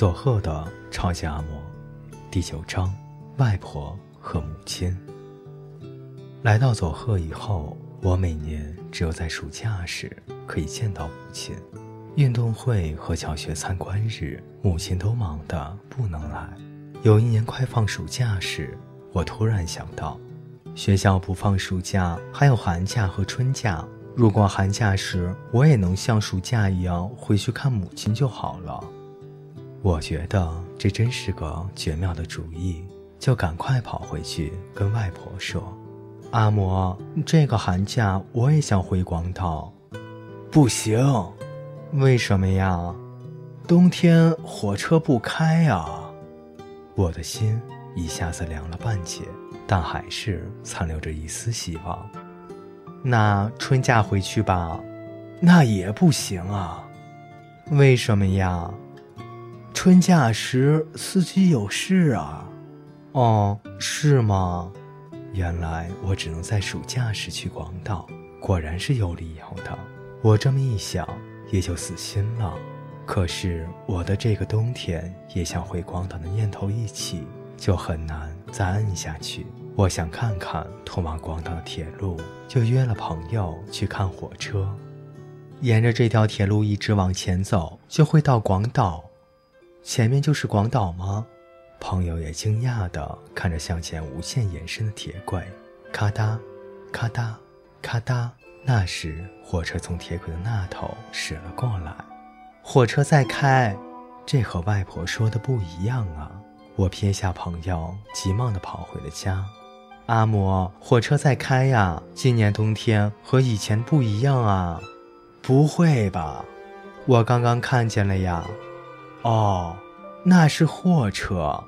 佐贺的超级阿嬷，第九章，外婆和母亲。来到佐贺以后，我每年只有在暑假时可以见到母亲。运动会和小学参观日，母亲都忙得不能来。有一年快放暑假时，我突然想到，学校不放暑假，还有寒假和春假。如果寒假时我也能像暑假一样回去看母亲就好了。我觉得这真是个绝妙的主意，就赶快跑回去跟外婆说：“阿嬷，这个寒假我也想回广岛。”不行。为什么呀？冬天火车不开啊！我的心一下子凉了半截，但还是残留着一丝希望。那春假回去吧？那也不行啊！为什么呀？春假时司机有事啊！哦，是吗？原来我只能在暑假时去广岛，果然是有理由的。我这么一想。也就死心了。可是我的这个冬天也想回广岛的念头一起，就很难再摁下去。我想看看通往广岛的铁路，就约了朋友去看火车。沿着这条铁路一直往前走，就会到广岛。前面就是广岛吗？朋友也惊讶地看着向前无限延伸的铁轨，咔嗒，咔嗒，咔嗒。那时，火车从铁轨的那头驶了过来。火车在开，这和外婆说的不一样啊！我撇下朋友，急忙地跑回了家。阿嬷，火车在开呀！今年冬天和以前不一样啊！不会吧？我刚刚看见了呀！哦，那是货车。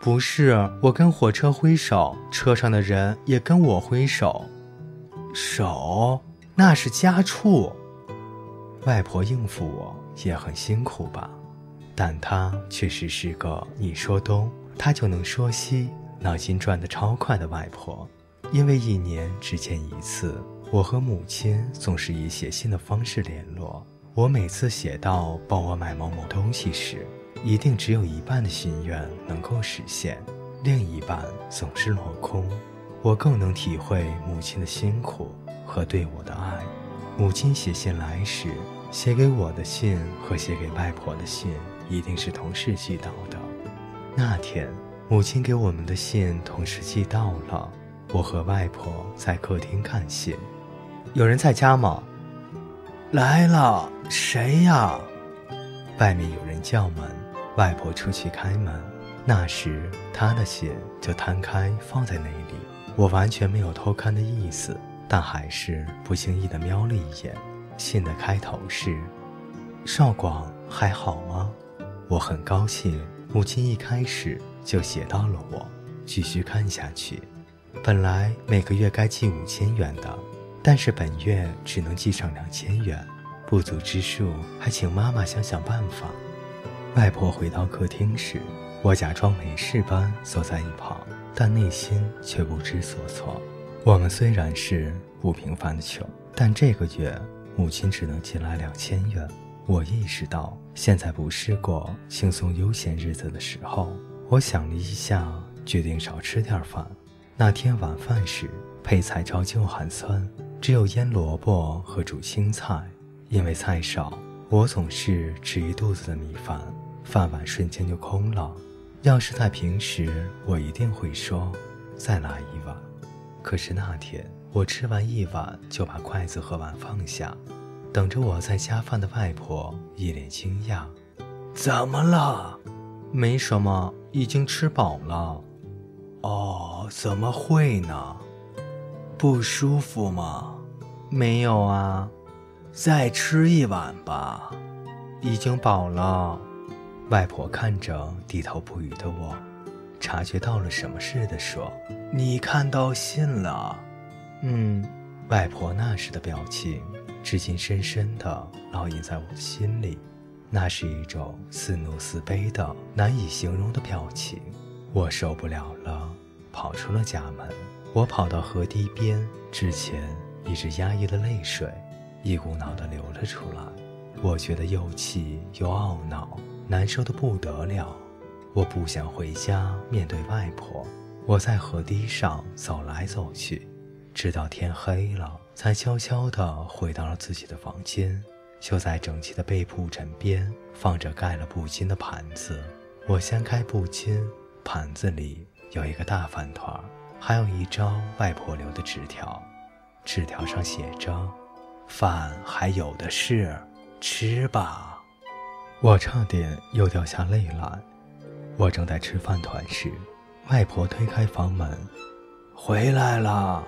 不是，我跟火车挥手，车上的人也跟我挥手。手，那是家畜。外婆应付我也很辛苦吧，但她确实是个你说东，她就能说西，脑筋转得超快的外婆。因为一年只见一次，我和母亲总是以写信的方式联络。我每次写到帮我买某某东西时，一定只有一半的心愿能够实现，另一半总是落空。我更能体会母亲的辛苦和对我的爱。母亲写信来时，写给我的信和写给外婆的信一定是同时寄到的。那天，母亲给我们的信同时寄到了。我和外婆在客厅看信。有人在家吗？来了，谁呀？外面有人叫门。外婆出去开门。那时，她的信就摊开放在那里。我完全没有偷看的意思，但还是不经意地瞄了一眼。信的开头是：“少广还好吗？”我很高兴，母亲一开始就写到了我。继续看下去，本来每个月该寄五千元的，但是本月只能寄上两千元，不足之数，还请妈妈想想办法。外婆回到客厅时，我假装没事般坐在一旁。但内心却不知所措。我们虽然是不平凡的穷，但这个月母亲只能寄来两千元。我意识到现在不是过轻松悠闲日子的时候。我想了一下，决定少吃点饭。那天晚饭时，配菜照旧寒酸，只有腌萝卜和煮青菜。因为菜少，我总是吃一肚子的米饭，饭碗瞬间就空了。要是在平时，我一定会说再来一碗。可是那天，我吃完一碗就把筷子和碗放下，等着我在加饭的外婆一脸惊讶：“怎么了？没什么，已经吃饱了。”“哦，怎么会呢？不舒服吗？”“没有啊。”“再吃一碗吧。”“已经饱了。”外婆看着低头不语的我，察觉到了什么似的说：“你看到信了？”“嗯。”外婆那时的表情，至今深深的烙印在我的心里。那是一种似怒似悲的难以形容的表情。我受不了了，跑出了家门。我跑到河堤边，之前一直压抑的泪水，一股脑的流了出来。我觉得又气又懊恼。难受的不得了。我不想回家面对外婆。我在河堤上走来走去，直到天黑了，才悄悄地回到了自己的房间。就在整齐的被铺枕边，放着盖了布巾的盘子。我掀开布巾，盘子里有一个大饭团，还有一张外婆留的纸条。纸条上写着：“饭还有的是，吃吧。”我差点又掉下泪来。我正在吃饭团时。外婆推开房门，回来了。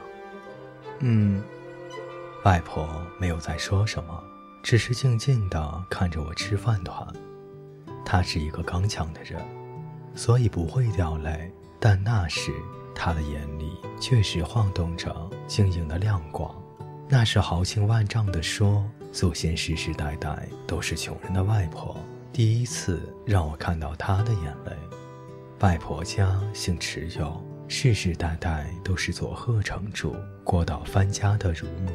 嗯，外婆没有再说什么，只是静静地看着我吃饭团。她是一个刚强的人，所以不会掉泪。但那时他的眼里确实晃动着晶莹的亮光。那是豪情万丈地说：“祖先世世代代都是穷人的外婆，第一次让我看到她的眼泪。”外婆家姓持有，世世代代都是佐贺城主郭岛藩家的乳母，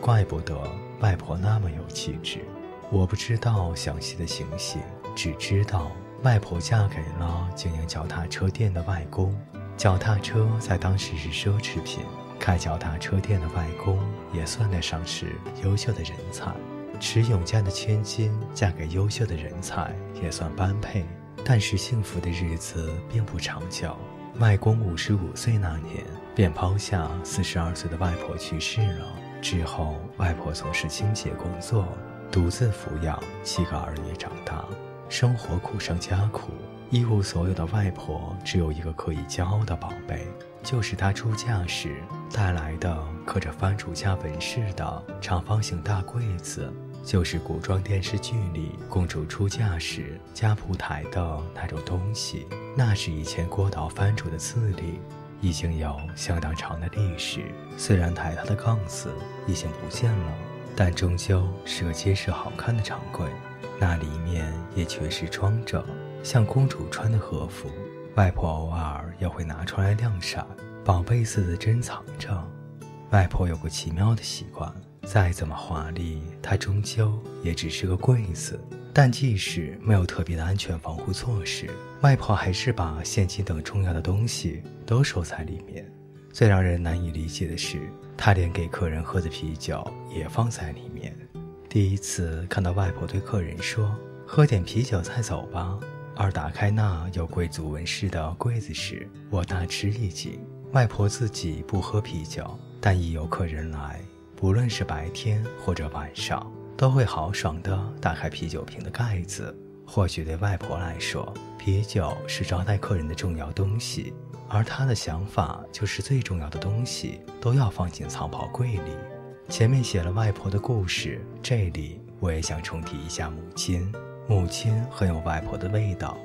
怪不得外婆那么有气质。我不知道详细的情形，只知道外婆嫁给了经营脚踏车店的外公。脚踏车在当时是奢侈品，开脚踏车店的外公也算得上是优秀的人才。持永家的千金嫁给优秀的人才，也算般配。但是幸福的日子并不长久。外公五十五岁那年，便抛下四十二岁的外婆去世了。之后，外婆从事清洁工作，独自抚养七个儿女长大，生活苦上加苦。一无所有的外婆，只有一个可以骄傲的宝贝，就是她出嫁时带来的刻着番主家纹饰的长方形大柜子。就是古装电视剧里公主出嫁时家谱台的那种东西，那是以前郭岛藩主的字里，已经有相当长的历史。虽然台它的杠子已经不见了，但终究是个结实好看的长柜。那里面也确实装着像公主穿的和服，外婆偶尔也会拿出来晾晒，宝贝似的珍藏着。外婆有个奇妙的习惯。再怎么华丽，它终究也只是个柜子。但即使没有特别的安全防护措施，外婆还是把现金等重要的东西都收在里面。最让人难以理解的是，她连给客人喝的啤酒也放在里面。第一次看到外婆对客人说：“喝点啤酒再走吧。”而打开那有贵族纹饰的柜子时，我大吃一惊。外婆自己不喝啤酒，但一有客人来。不论是白天或者晚上，都会豪爽地打开啤酒瓶的盖子。或许对外婆来说，啤酒是招待客人的重要东西，而她的想法就是最重要的东西都要放进藏宝柜里。前面写了外婆的故事，这里我也想重提一下母亲。母亲很有外婆的味道，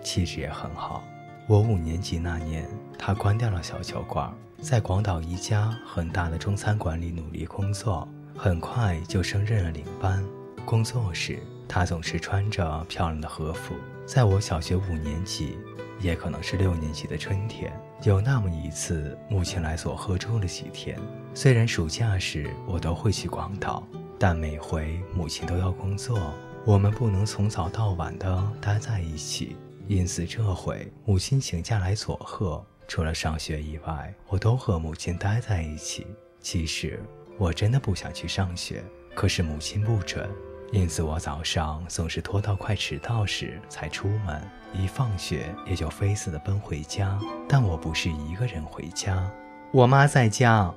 气质也很好。我五年级那年，她关掉了小酒馆。在广岛一家很大的中餐馆里努力工作，很快就升任了领班。工作时，她总是穿着漂亮的和服。在我小学五年级，也可能是六年级的春天，有那么一次，母亲来佐贺住了几天。虽然暑假时我都会去广岛，但每回母亲都要工作，我们不能从早到晚的待在一起。因此，这回母亲请假来佐贺。除了上学以外，我都和母亲待在一起。其实我真的不想去上学，可是母亲不准，因此我早上总是拖到快迟到时才出门，一放学也就飞似的奔回家。但我不是一个人回家，我妈在家。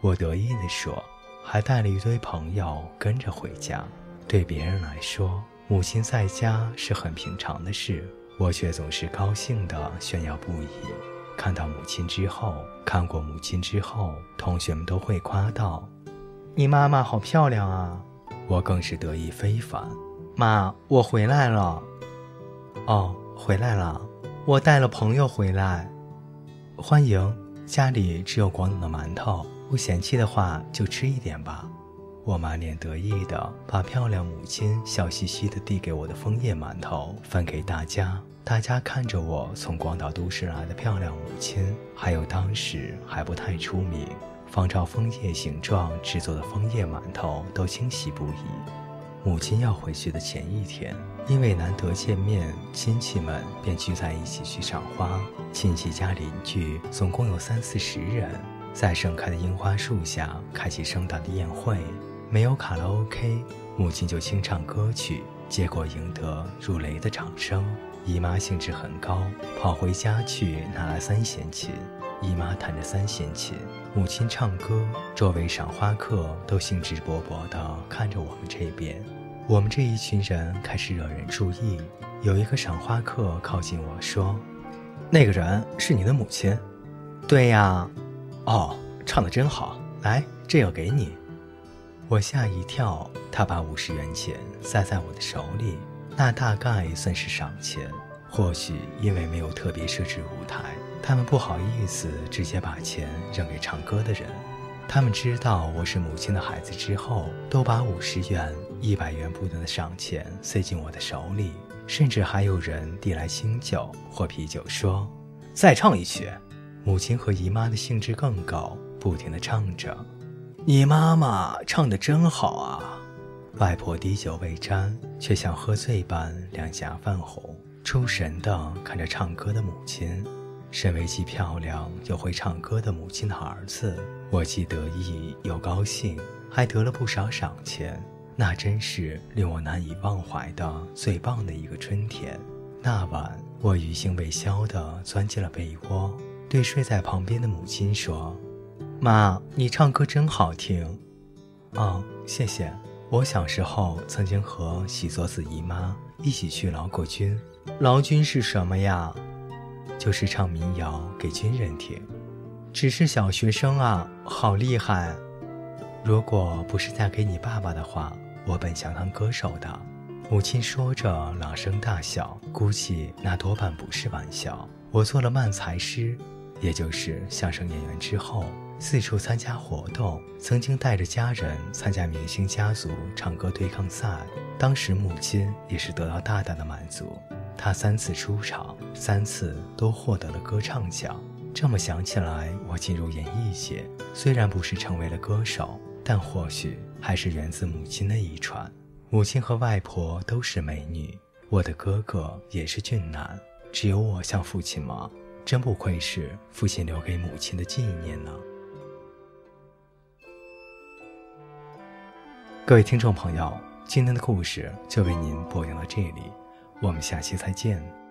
我得意地说，还带了一堆朋友跟着回家。对别人来说，母亲在家是很平常的事，我却总是高兴的炫耀不已。看到母亲之后，看过母亲之后，同学们都会夸道：“你妈妈好漂亮啊！”我更是得意非凡。妈，我回来了。哦，回来了。我带了朋友回来，欢迎。家里只有广东的馒头，不嫌弃的话就吃一点吧。我满脸得意的把漂亮母亲笑嘻嘻的递给我的枫叶馒头分给大家。大家看着我从广岛都市来的漂亮母亲，还有当时还不太出名、仿照枫叶形状制作的枫叶馒头，都惊喜不已。母亲要回去的前一天，因为难得见面，亲戚们便聚在一起去赏花。亲戚家邻居总共有三四十人，在盛开的樱花树下开启盛大的宴会。没有卡拉 OK，母亲就清唱歌曲，结果赢得如雷的掌声。姨妈兴致很高，跑回家去拿来三弦琴。姨妈弹着三弦琴，母亲唱歌，周围赏花客都兴致勃勃地看着我们这边。我们这一群人开始惹人注意。有一个赏花客靠近我说：“那个人是你的母亲？”“对呀。”“哦，唱得真好，来，这个给你。”我吓一跳，他把五十元钱塞在我的手里。那大概算是赏钱，或许因为没有特别设置舞台，他们不好意思直接把钱扔给唱歌的人。他们知道我是母亲的孩子之后，都把五十元、一百元不等的赏钱塞进我的手里，甚至还有人递来清酒或啤酒，说：“再唱一曲。”母亲和姨妈的兴致更高，不停地唱着：“你妈妈唱得真好啊！”外婆滴酒未沾，却像喝醉般两颊泛红，出神地看着唱歌的母亲。身为既漂亮又会唱歌的母亲的儿子，我既得意又高兴，还得了不少赏钱。那真是令我难以忘怀的最棒的一个春天。那晚，我余兴未消地钻进了被窝，对睡在旁边的母亲说：“妈，你唱歌真好听。”“哦，谢谢。”我小时候曾经和喜作子姨妈一起去劳过军，劳军是什么呀？就是唱民谣给军人听。只是小学生啊，好厉害！如果不是嫁给你爸爸的话，我本想当歌手的。母亲说着，朗声大笑，估计那多半不是玩笑。我做了慢才师，也就是相声演员之后。四处参加活动，曾经带着家人参加明星家族唱歌对抗赛，当时母亲也是得到大大的满足。她三次出场，三次都获得了歌唱奖。这么想起来，我进入演艺界，虽然不是成为了歌手，但或许还是源自母亲的遗传。母亲和外婆都是美女，我的哥哥也是俊男，只有我像父亲吗？真不愧是父亲留给母亲的纪念呢。各位听众朋友，今天的故事就为您播讲到这里，我们下期再见。